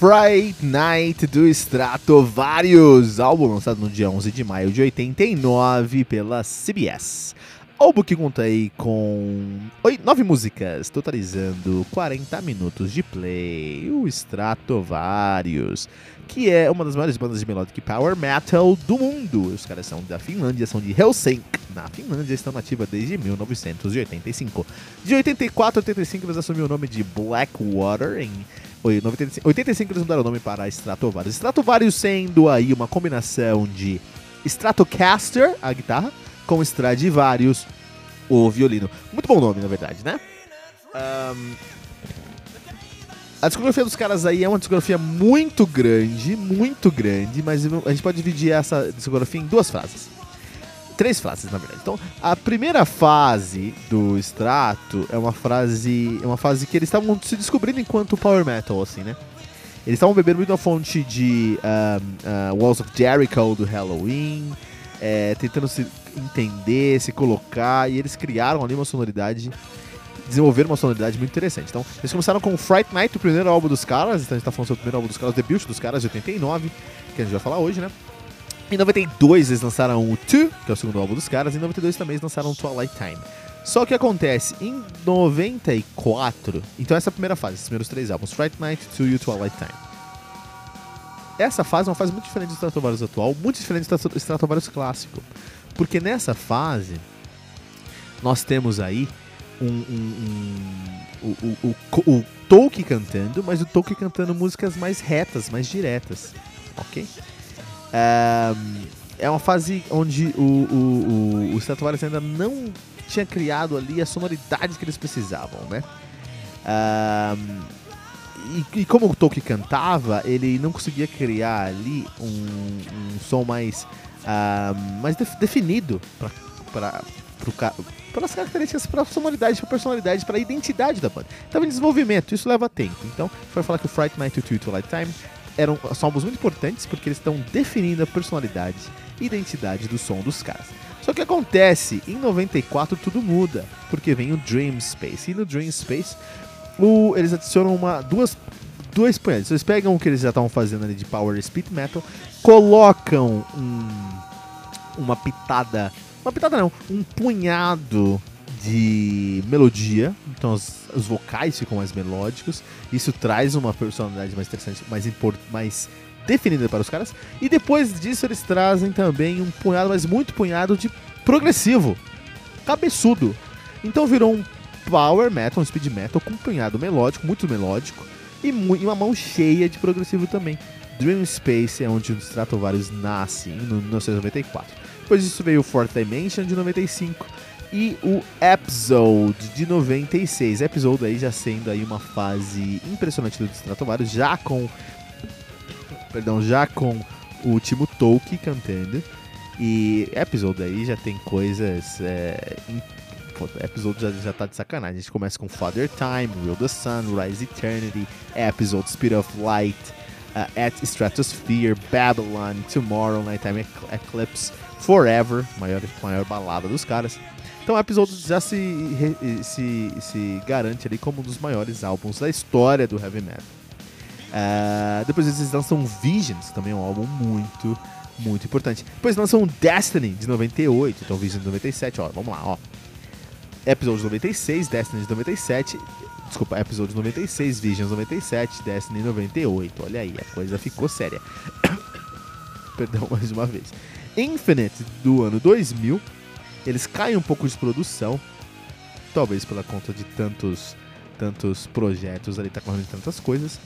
Friday Night do Stratovarius, álbum lançado no dia 11 de maio de 89 pela CBS. Álbum que conta aí com nove músicas, totalizando 40 minutos de play. O Stratovarius, que é uma das maiores bandas de melodic power metal do mundo. Os caras são da Finlândia, são de Helsinki, na Finlândia, estão nativa desde 1985. De 84 a 85 eles assumiram o nome de Blackwater em Oi, 95, 85 eles mudaram o nome para Stratovarius. Stratovarius sendo aí uma combinação de Stratocaster, a guitarra, com Stradivarius, o violino. Muito bom nome, na verdade, né? Um, a discografia dos caras aí é uma discografia muito grande, muito grande, mas a gente pode dividir essa discografia em duas fases. Três fases, na verdade. Então, a primeira fase do Strato é uma fase, é uma fase que eles estavam se descobrindo enquanto power metal, assim, né? Eles estavam bebendo muito a fonte de um, uh, Walls of Jericho do Halloween, é, tentando se entender, se colocar, e eles criaram ali uma sonoridade, desenvolveram uma sonoridade muito interessante. Então, eles começaram com Fright Night, o primeiro álbum dos caras, então a gente tá falando sobre o primeiro álbum dos caras, o debut dos caras de 89, que a gente vai falar hoje, né? Em 92 eles lançaram o Two, que é o segundo álbum dos caras, e em 92 também eles lançaram o Twilight Time. Só que acontece, em 94, então essa é a primeira fase, esses primeiros três álbuns, Fright Night, Two e o Twilight Time. Essa fase é uma fase muito diferente do Stratovarius atual, muito diferente do Stratovarius clássico. Porque nessa fase, nós temos aí um, um, um, o, o, o, o Tolkien cantando, mas o Tolkien cantando músicas mais retas, mais diretas, ok? É uma fase onde o, o, o, o Stratovarius ainda não tinha criado ali a sonoridade que eles precisavam, né? e, e, como o Tolkien cantava, ele não conseguia criar ali um, um som mais, mais def, definido para pelas características, para a sonoridade, para a personalidade, para a identidade da banda. Estava em desenvolvimento, isso leva tempo. Então, foi falar que o Fright Night to Twilight Time eram são álbuns muito importantes porque eles estão definindo a personalidade e identidade do som dos caras. Só que acontece, em 94 tudo muda, porque vem o Dream Space. E no Dream Space, o, eles adicionam uma, duas, dois punhados. Eles pegam o que eles já estavam fazendo ali de Power Speed Metal, colocam um, uma pitada. Uma pitada não, um punhado de melodia, então os, os, vocais ficam mais melódicos, isso traz uma personalidade mais interessante, mais, mais definida para os caras, e depois disso eles trazem também um punhado, mas muito punhado de progressivo, cabeçudo. Então virou um power metal, um speed metal com um punhado melódico, muito melódico, e, e uma mão cheia de progressivo também. Dream Space é onde o Stratovarius nasce em 1994. Depois disso veio o Fourth Dimension de 95 e o Episode de 96. Episode aí já sendo aí uma fase impressionante do Stratovarius, já com perdão, já com o Timo Tolkien cantando. E Episode aí já tem coisas é, episódio já, já tá de sacanagem. A gente começa com Father Time, Real the Sun, Rise Eternity, Episode Speed of Light, uh, At Stratosphere, Babylon, Tomorrow, Nighttime Eclipse, Forever, maior, maior balada dos caras. Então o episódio já se, se, se garante ali como um dos maiores álbuns da história do heavy metal. Uh, depois eles lançam Visions, que também é um álbum muito, muito importante. Depois lançam Destiny de 98, então Visions de 97, ó, vamos lá, ó. Episódio 96, Destiny de 97, desculpa, episódio 96, Visions 97, Destiny 98. Olha aí, a coisa ficou séria. Perdão mais uma vez. Infinite do ano 2000, eles caem um pouco de produção, talvez pela conta de tantos tantos projetos ali, tá correndo tantas coisas.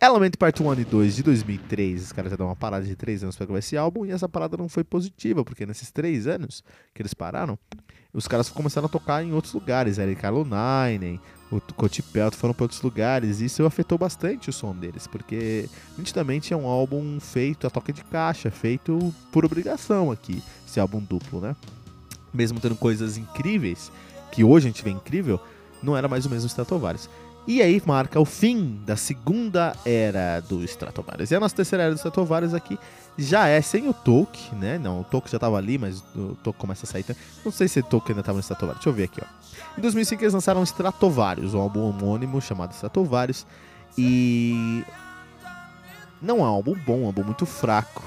Element Part 1 e 2 de 2003, os caras já dão uma parada de 3 anos para gravar esse álbum, e essa parada não foi positiva, porque nesses 3 anos que eles pararam, os caras começaram a tocar em outros lugares, Eric Nine, o Pelto foram para outros lugares, e isso afetou bastante o som deles, porque nitidamente é um álbum feito a toque de caixa, feito por obrigação aqui, esse álbum duplo, né? Mesmo tendo coisas incríveis, que hoje a gente vê incrível, não era mais o mesmo Stratovarius. E aí marca o fim da segunda era do Stratovarius. E a nossa terceira era do Stratovarius aqui já é sem o Tolkien, né? Não, o Tolkien já estava ali, mas o Tolkien começa a sair. Então, não sei se o Tolkien ainda estava no Stratovarius. Deixa eu ver aqui, ó. Em 2005 eles lançaram Stratovarius, um álbum homônimo chamado Stratovarius. E não é um álbum bom, é um álbum muito fraco.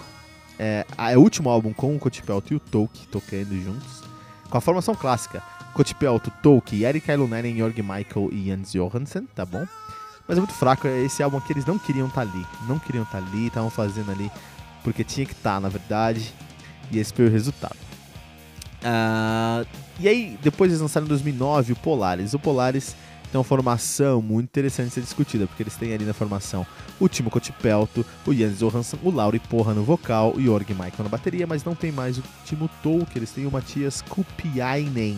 É, é o último álbum com o Kotipelt e o Tolkien tocando juntos, com a formação clássica. Kotipelto, Tolkien, Eric Ilunen, Jorg Michael e Jens Johansen, tá bom? Mas é muito fraco, esse álbum aqui eles não queriam estar tá ali. Não queriam estar tá ali, estavam fazendo ali porque tinha que estar, tá, na verdade. E esse foi o resultado. Uh, e aí, depois eles lançaram em 2009 o Polaris. O Polaris uma formação muito interessante de ser discutida, porque eles têm ali na formação o Timo Kotipelto, o Jens Johansson, o Lauri Porra no vocal, o Jorg Michael na bateria, mas não tem mais o Timo Tolk, eles têm o Matias Kupiainen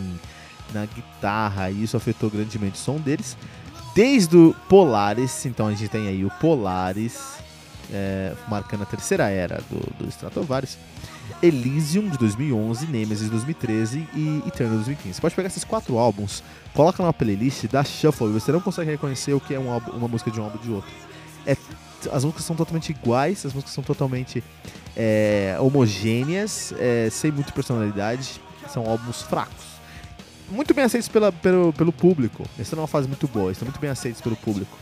na guitarra, e isso afetou grandemente o som deles. Desde o Polaris, então a gente tem aí o Polaris, é, marcando a terceira era do, do Stratovarius. Elysium de 2011, Nemesis de 2013 e Eternal de 2015. Você pode pegar esses quatro álbuns, coloca numa playlist, dá shuffle e você não consegue reconhecer o que é um álbum, uma música de um álbum de outro. É, as músicas são totalmente iguais, as músicas são totalmente é, homogêneas, é, sem muita personalidade, são álbuns fracos muito bem aceitos pela, pelo, pelo público. Essa é uma fase muito boa, estão muito bem aceitos pelo público.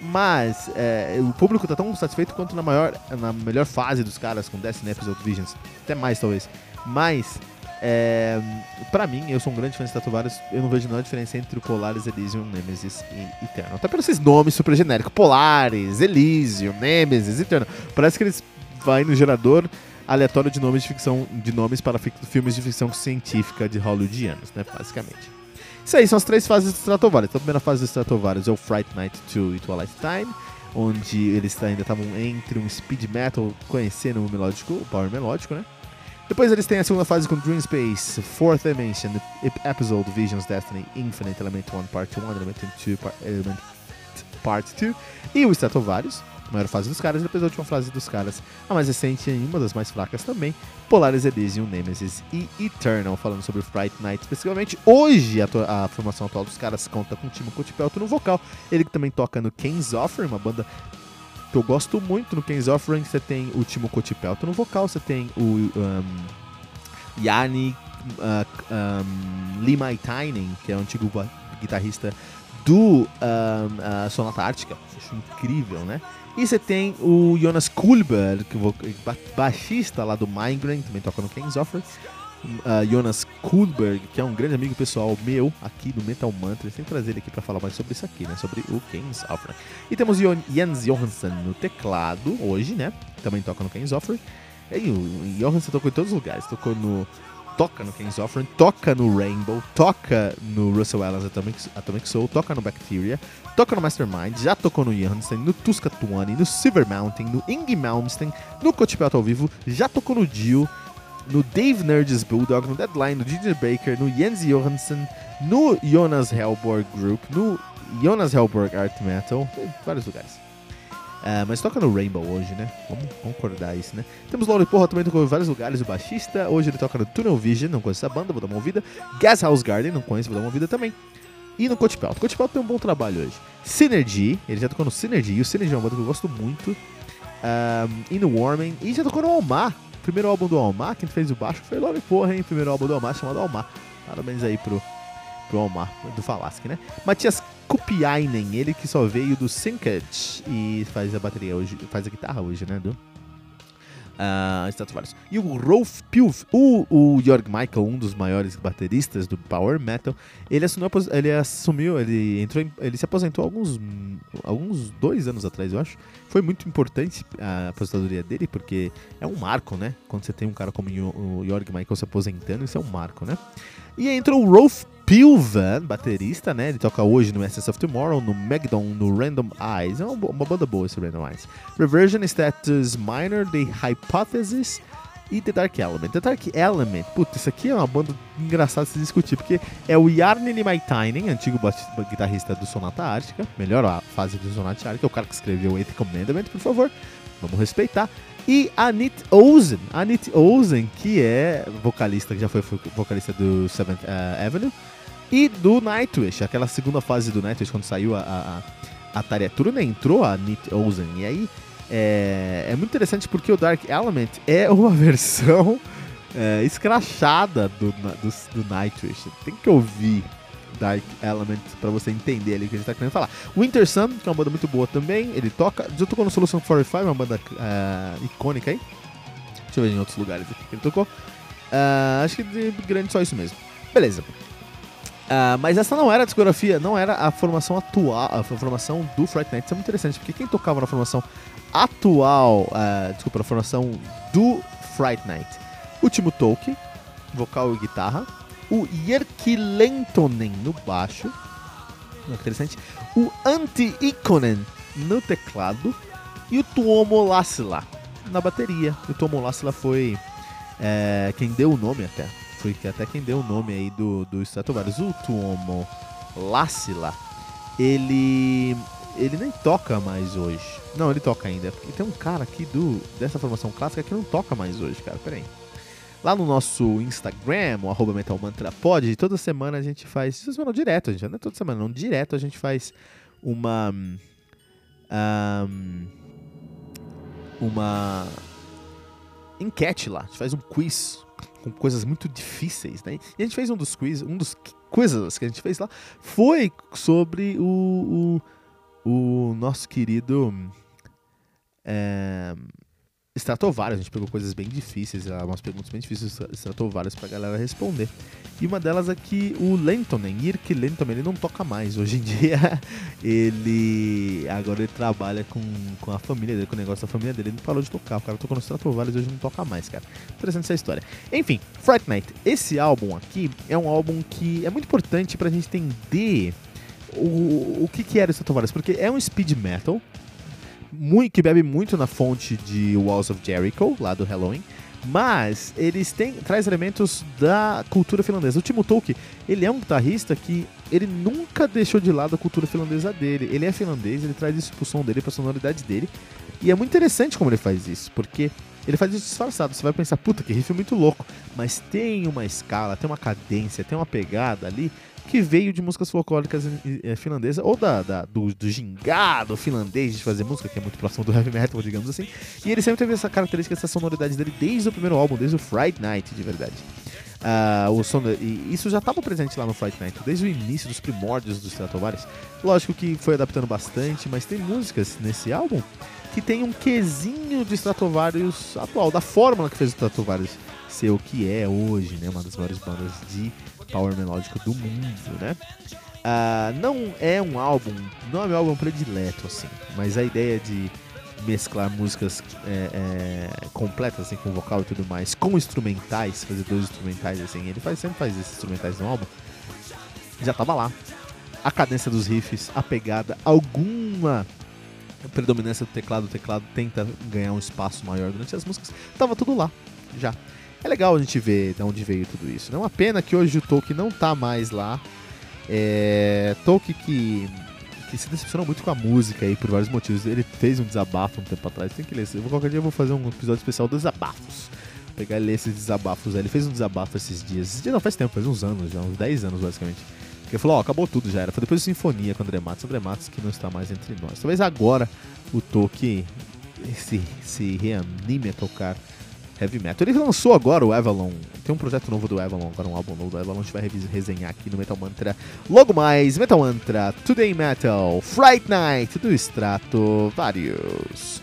Mas é, o público tá tão satisfeito quanto na, maior, na melhor fase dos caras com Destiny Episode Visions. Até mais, talvez. Mas, é, pra mim, eu sou um grande fã de Tatuários, eu não vejo nenhuma diferença entre o Polaris, Elysium, Nemesis e Eternal. Até pelos esses nomes super genéricos. Polaris, Elysium, Nemesis, Eternal. Parece que eles vai no gerador aleatório de nomes de ficção de nomes para filmes de ficção científica de hollywoodianos, né, basicamente. Isso aí, são as três fases do Stratovarius. Então, a primeira fase do Stratovarius é o Fright Night 2 e Twilight Time, onde eles ainda estavam entre um speed metal conhecendo o melódico, o power melódico, né? Depois eles têm a segunda fase com Dream Space, Fourth Dimension, Episode Visions Destiny, Infinite Element 1 Part 1, Element 2 Part, Element Part 2 e o Stratovarius a maior fase dos caras, e depois a última fase dos caras, a mais recente e uma das mais fracas também, Polaris Elysium, Nemesis e Eternal, falando sobre Fright Night especificamente. Hoje, a, a formação atual dos caras conta com o Timo Kutipelto no vocal, ele também toca no King's Offer, uma banda que eu gosto muito no King's Offering, você tem o Timo Kotipelto no vocal, você tem o um, Yanni uh, um, que é o antigo guitarrista do uh, Sonata Ártica, acho incrível, né? E você tem o Jonas Kulberg, é baixista lá do Migraine, também toca no King's Offer. Uh, Jonas Kulberg, que é um grande amigo pessoal meu aqui do Metal Mantra. Tem que trazer ele aqui para falar mais sobre isso aqui, né? Sobre o King's Offer. E temos Jens Johansson no teclado hoje, né? Também toca no King's Offer. E o Johansson tocou em todos os lugares. Tocou no toca no King's Offering, toca no Rainbow, toca no Russell Allen's Atomic, Atomic Soul, toca no Bacteria, toca no Mastermind, já tocou no Janssen, no Tuska Tuani, no Silver Mountain, no Ing Malmsteen, no Coachpelt ao vivo, já tocou no Dio, no Dave Nerd's Bulldog, no Deadline, no Ginger Baker, no Jens Johansson, no Jonas Hellborg Group, no Jonas Hellborg Art Metal, em vários lugares. Uh, mas toca no Rainbow hoje, né? Vamos concordar isso, né? Temos Laurie Porra também tocou em vários lugares, o baixista. Hoje ele toca no Tunnel Vision, não conheço essa banda, vou dar uma ouvida. Gas House Garden, não conheço, vou dar uma ouvida também. E no Coach Pelt. Coach Pelt tem um bom trabalho hoje. Synergy, ele já tocou no Synergy, e o Synergy é uma banda que eu gosto muito. Um, e no Warming, e já tocou no Almar primeiro álbum do Almar, quem fez o baixo foi Love Porra, hein? Primeiro álbum do Almar chamado Almar. Parabéns aí pro, pro Almar, do Falasque, né? Matias Kupiainen, ele que só veio do Syncad e faz a bateria hoje, faz a guitarra hoje, né? Do uh, Stratovarius. E o Rolf Pilf, o, o Jörg Michael, um dos maiores bateristas do Power Metal, ele assumiu, ele assumiu, ele entrou, em, ele se aposentou alguns, alguns dois anos atrás, eu acho. Foi muito importante a aposentadoria dele, porque é um marco, né? Quando você tem um cara como o Jörg Michael se aposentando, isso é um marco, né? E entrou o Rolf Pilvan, baterista, né? Ele toca hoje no Essence of Tomorrow, no Megdon, no Random Eyes. É uma, uma banda boa esse Random Eyes. Reversion Status Minor, The Hypothesis e The Dark Element. The Dark Element, puta, isso aqui é uma banda engraçada de se discutir, porque é o Jarni Maitainen, antigo guitarrista do Sonata Ártica, melhor fase do Sonata Ártica, é o cara que escreveu Eighth Commandment, por favor, vamos respeitar. E a Anit Ozen, Anit Ozen, que é vocalista, que já foi vocalista do Seventh uh, Avenue, e do Nightwish, aquela segunda fase do Nightwish, quando saiu a, a, a Tarja Turunen, entrou a Nit Ozen. E aí é, é, muito interessante porque o Dark Element é uma versão é, escrachada do, do, do Nightwish. Tem que ouvir Dark Element para você entender ali o que a gente tá querendo falar. Winter Sun, que é uma banda muito boa também, ele toca. Já tocou no Solution 45, uma banda uh, icônica aí. Deixa eu ver em outros lugares aqui que ele tocou. Uh, acho que de grande só isso mesmo. Beleza. Uh, mas essa não era a discografia, não era a formação atual, a formação do Fright Night. Isso é muito interessante, porque quem tocava na formação atual, uh, desculpa, na formação do Fright Night? O Timo Tolkien, vocal e guitarra. O Jerki Lentonen no baixo. Interessante. O Antti Ikonen no teclado. E o Tuomo Lassila na bateria. O Tuomo Lassila foi é, quem deu o nome até foi até quem deu o nome aí do, do Stratovarius, o Tuomo Lassila, ele ele nem toca mais hoje. Não, ele toca ainda. Porque tem um cara aqui do dessa formação clássica que não toca mais hoje, cara. Pera aí. Lá no nosso Instagram, o arroba metalmantrapod, toda semana a gente faz. Toda semana direto, a gente não é toda semana, não. Direto a gente faz uma. Um, uma enquete lá. A gente faz um quiz com coisas muito difíceis, né? E a gente fez um dos quiz, um dos coisas que a gente fez lá foi sobre o, o, o nosso querido é, Stratovarius. A gente pegou coisas bem difíceis, umas perguntas bem difíceis Stratovarius pra galera responder. E uma delas é que o Lentonen, Irk Lentonen, ele não toca mais. Hoje em dia, ele agora ele trabalha com, com a família dele, com o negócio da família dele. Ele não parou de tocar. O cara tocou no Stratovarius e hoje não toca mais, cara. Interessante essa história. Enfim, Fright Night. Esse álbum aqui é um álbum que é muito importante pra gente entender o, o que, que era o Stratovarius, porque é um speed metal, muito, que bebe muito na fonte de Walls of Jericho, lá do Halloween. Mas eles têm traz elementos da cultura finlandesa. O Timo Tolkki, ele é um guitarrista que ele nunca deixou de lado a cultura finlandesa dele. Ele é finlandês, ele traz isso pro som dele, pra sonoridade dele. E é muito interessante como ele faz isso, porque ele faz isso disfarçado. Você vai pensar, puta, que riff muito louco. Mas tem uma escala, tem uma cadência, tem uma pegada ali que veio de músicas folclóricas é, finlandesas, ou da, da, do, do gingado finlandês de fazer música, que é muito próximo do heavy metal, digamos assim. E ele sempre teve essa característica, essa sonoridade dele desde o primeiro álbum, desde o Fright Night, de verdade. Uh, o som e isso já estava presente lá no Fright Night, desde o início dos primórdios dos Stratovarius. Lógico que foi adaptando bastante, mas tem músicas nesse álbum que tem um quesinho de Stratovarius atual, da fórmula que fez o Stratovarius ser o que é hoje, né? Uma das maiores bandas de power melódico do mundo, né? Uh, não é um álbum, não é meu álbum predileto, assim, mas a ideia de mesclar músicas é, é, completas, assim, com vocal e tudo mais, com instrumentais, fazer dois instrumentais, assim, ele faz, sempre faz esses instrumentais no álbum, já tava lá. A cadência dos riffs, a pegada, alguma predominância do teclado, o teclado tenta ganhar um espaço maior durante as músicas, tava tudo lá, já. É legal a gente ver de onde veio tudo isso. Não é uma pena que hoje o Tolkien não tá mais lá. É... Tolkien que, que se decepcionou muito com a música aí por vários motivos. Ele fez um desabafo um tempo atrás. Tem que ler. Eu vou, qualquer dia eu vou fazer um episódio especial dos desabafos. Pegar e ler esses desabafos aí. Ele fez um desabafo esses dias. Esses dias não faz tempo, faz uns anos já, uns 10 anos basicamente. Porque falou, ó, acabou tudo já era. Foi depois de Sinfonia com André Matos. André Matos que não está mais entre nós. Talvez agora o Tolkien se, se reanime a tocar heavy metal. Ele lançou agora o Avalon. Tem um projeto novo do Avalon, agora um álbum novo do Avalon. A gente vai resenhar aqui no Metal Mantra. Logo mais, Metal Mantra, Today Metal, Fright Night do Strato, vários.